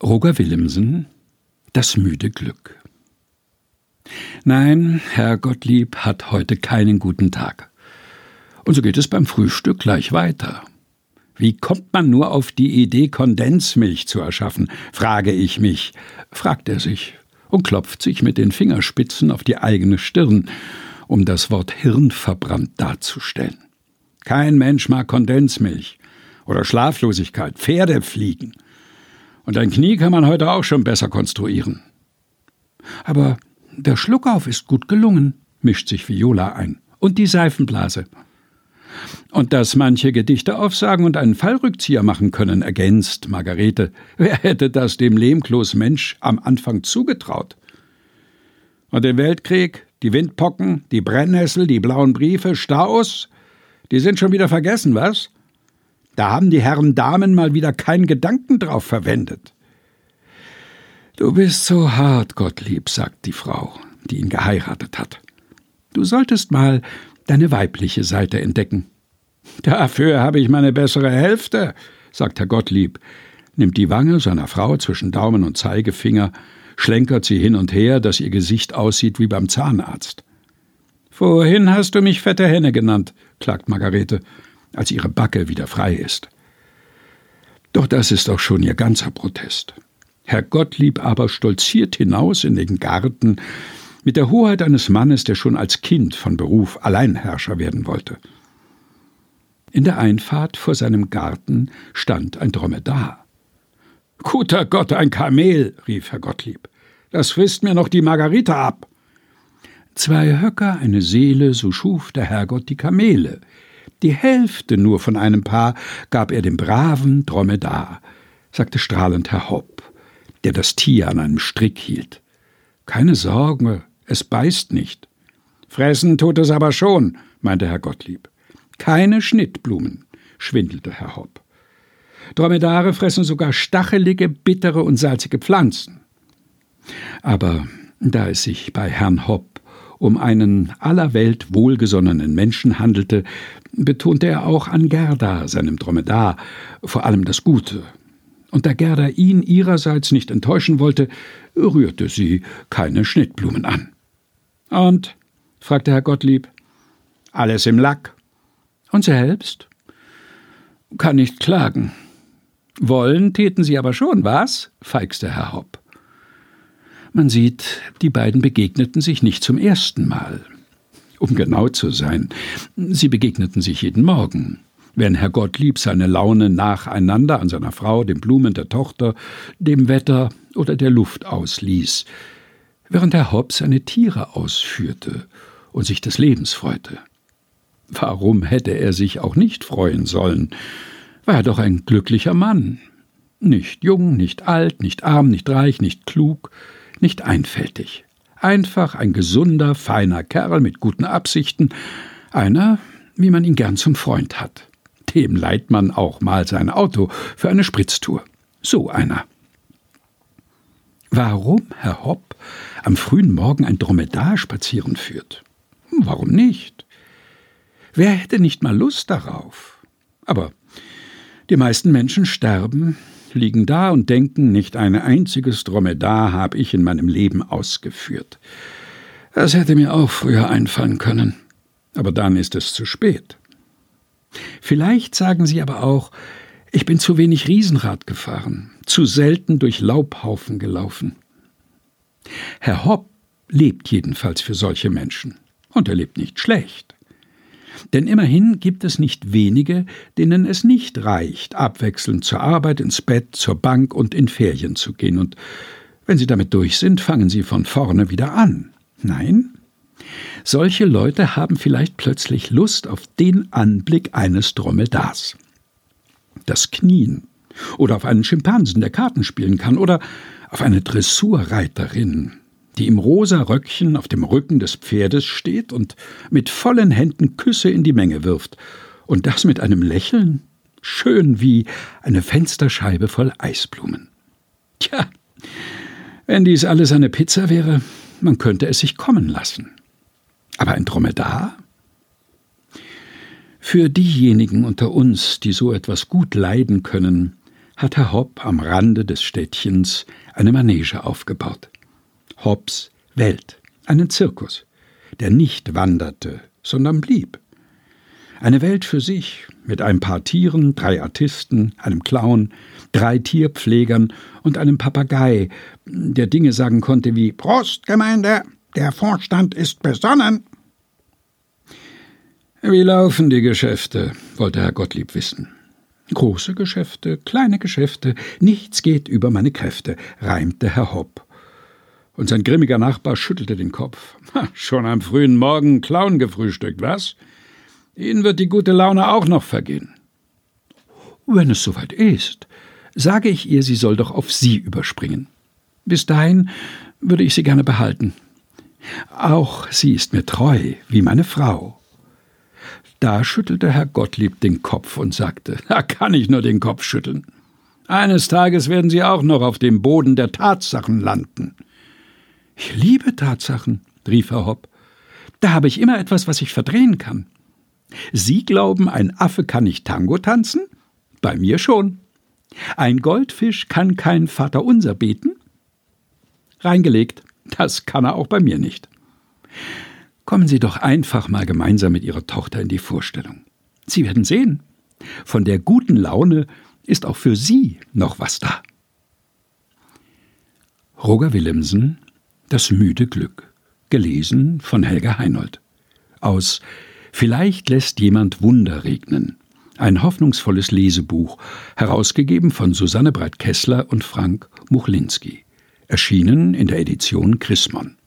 Roger Willemsen Das müde Glück Nein, Herr Gottlieb hat heute keinen guten Tag. Und so geht es beim Frühstück gleich weiter. Wie kommt man nur auf die Idee, Kondensmilch zu erschaffen, frage ich mich, fragt er sich und klopft sich mit den Fingerspitzen auf die eigene Stirn, um das Wort hirnverbrannt darzustellen. Kein Mensch mag Kondensmilch oder Schlaflosigkeit, Pferde fliegen. Und ein Knie kann man heute auch schon besser konstruieren. Aber der Schluckauf ist gut gelungen, mischt sich Viola ein. Und die Seifenblase. Und dass manche Gedichte aufsagen und einen Fallrückzieher machen können, ergänzt Margarete. Wer hätte das dem Lehmklos Mensch am Anfang zugetraut? Und den Weltkrieg, die Windpocken, die Brennnessel, die blauen Briefe, Staus, die sind schon wieder vergessen, was? Da haben die Herren Damen mal wieder keinen Gedanken drauf verwendet. Du bist so hart, Gottlieb, sagt die Frau, die ihn geheiratet hat. Du solltest mal deine weibliche Seite entdecken. Dafür habe ich meine bessere Hälfte, sagt Herr Gottlieb, nimmt die Wange seiner Frau zwischen Daumen und Zeigefinger, schlenkert sie hin und her, dass ihr Gesicht aussieht wie beim Zahnarzt. Vorhin hast du mich fette Henne genannt, klagt Margarete als ihre Backe wieder frei ist. Doch das ist auch schon ihr ganzer Protest. Herr Gottlieb aber stolziert hinaus in den Garten mit der Hoheit eines Mannes, der schon als Kind von Beruf Alleinherrscher werden wollte. In der Einfahrt vor seinem Garten stand ein Dromedar. Guter Gott, ein Kamel, rief Herr Gottlieb. Das frisst mir noch die Margarita ab. Zwei Höcker, eine Seele, so schuf der Herrgott die Kamele, die Hälfte nur von einem Paar gab er dem braven Dromedar, sagte strahlend Herr Hopp, der das Tier an einem Strick hielt. Keine Sorge, es beißt nicht. Fressen tut es aber schon, meinte Herr Gottlieb. Keine Schnittblumen, schwindelte Herr Hopp. Dromedare fressen sogar stachelige, bittere und salzige Pflanzen. Aber da es sich bei Herrn Hopp um einen aller Welt wohlgesonnenen Menschen handelte, betonte er auch an Gerda, seinem Dromedar, vor allem das Gute. Und da Gerda ihn ihrerseits nicht enttäuschen wollte, rührte sie keine Schnittblumen an. Und? fragte Herr Gottlieb. Alles im Lack. Und selbst? Kann nicht klagen. Wollen täten Sie aber schon, was? feixte Herr Hopp. Man sieht, die beiden begegneten sich nicht zum ersten Mal. Um genau zu sein, sie begegneten sich jeden Morgen. Wenn Herr Gottlieb seine Laune nacheinander an seiner Frau, den Blumen der Tochter, dem Wetter oder der Luft ausließ, während Herr Hobbs seine Tiere ausführte und sich des Lebens freute. Warum hätte er sich auch nicht freuen sollen? War er doch ein glücklicher Mann. Nicht jung, nicht alt, nicht arm, nicht reich, nicht klug, nicht einfältig. Einfach ein gesunder, feiner Kerl mit guten Absichten, einer, wie man ihn gern zum Freund hat. Dem leiht man auch mal sein Auto für eine Spritztour. So einer. Warum Herr Hopp am frühen Morgen ein Dromedar spazieren führt? Warum nicht? Wer hätte nicht mal Lust darauf? Aber die meisten Menschen sterben, liegen da und denken, nicht ein einziges Dromedar habe ich in meinem Leben ausgeführt. Das hätte mir auch früher einfallen können. Aber dann ist es zu spät. Vielleicht sagen Sie aber auch, ich bin zu wenig Riesenrad gefahren, zu selten durch Laubhaufen gelaufen. Herr Hopp lebt jedenfalls für solche Menschen. Und er lebt nicht schlecht. Denn immerhin gibt es nicht wenige, denen es nicht reicht, abwechselnd zur Arbeit, ins Bett, zur Bank und in Ferien zu gehen, und wenn sie damit durch sind, fangen sie von vorne wieder an. Nein? Solche Leute haben vielleicht plötzlich Lust auf den Anblick eines Dromedars. Das Knien oder auf einen Schimpansen, der Karten spielen kann, oder auf eine Dressurreiterin, die im rosa Röckchen auf dem Rücken des Pferdes steht und mit vollen Händen Küsse in die Menge wirft, und das mit einem Lächeln, schön wie eine Fensterscheibe voll Eisblumen. Tja, wenn dies alles eine Pizza wäre, man könnte es sich kommen lassen. Aber ein Dromedar? Für diejenigen unter uns, die so etwas gut leiden können, hat Herr Hopp am Rande des Städtchens eine Manege aufgebaut. Hopps Welt, einen Zirkus, der nicht wanderte, sondern blieb. Eine Welt für sich, mit ein paar Tieren, drei Artisten, einem Clown, drei Tierpflegern und einem Papagei, der Dinge sagen konnte wie Prost, Gemeinde, der Vorstand ist besonnen. Wie laufen die Geschäfte? wollte Herr Gottlieb wissen. Große Geschäfte, kleine Geschäfte, nichts geht über meine Kräfte, reimte Herr Hopp. Und sein grimmiger Nachbar schüttelte den Kopf. Schon am frühen Morgen Clown gefrühstückt, was? Ihnen wird die gute Laune auch noch vergehen. Wenn es soweit ist, sage ich ihr, sie soll doch auf Sie überspringen. Bis dahin würde ich sie gerne behalten. Auch sie ist mir treu, wie meine Frau. Da schüttelte Herr Gottlieb den Kopf und sagte, da kann ich nur den Kopf schütteln. Eines Tages werden Sie auch noch auf dem Boden der Tatsachen landen. Ich liebe Tatsachen, rief Herr Hopp. Da habe ich immer etwas, was ich verdrehen kann. Sie glauben, ein Affe kann nicht Tango tanzen? Bei mir schon. Ein Goldfisch kann kein Vaterunser beten? Reingelegt, das kann er auch bei mir nicht. Kommen Sie doch einfach mal gemeinsam mit Ihrer Tochter in die Vorstellung. Sie werden sehen, von der guten Laune ist auch für Sie noch was da. Roger Willemsen Das müde Glück, gelesen von Helga Heinold. Aus Vielleicht lässt jemand Wunder regnen ein hoffnungsvolles Lesebuch, herausgegeben von Susanne Breit-Kessler und Frank Muchlinski, erschienen in der Edition Chrismon.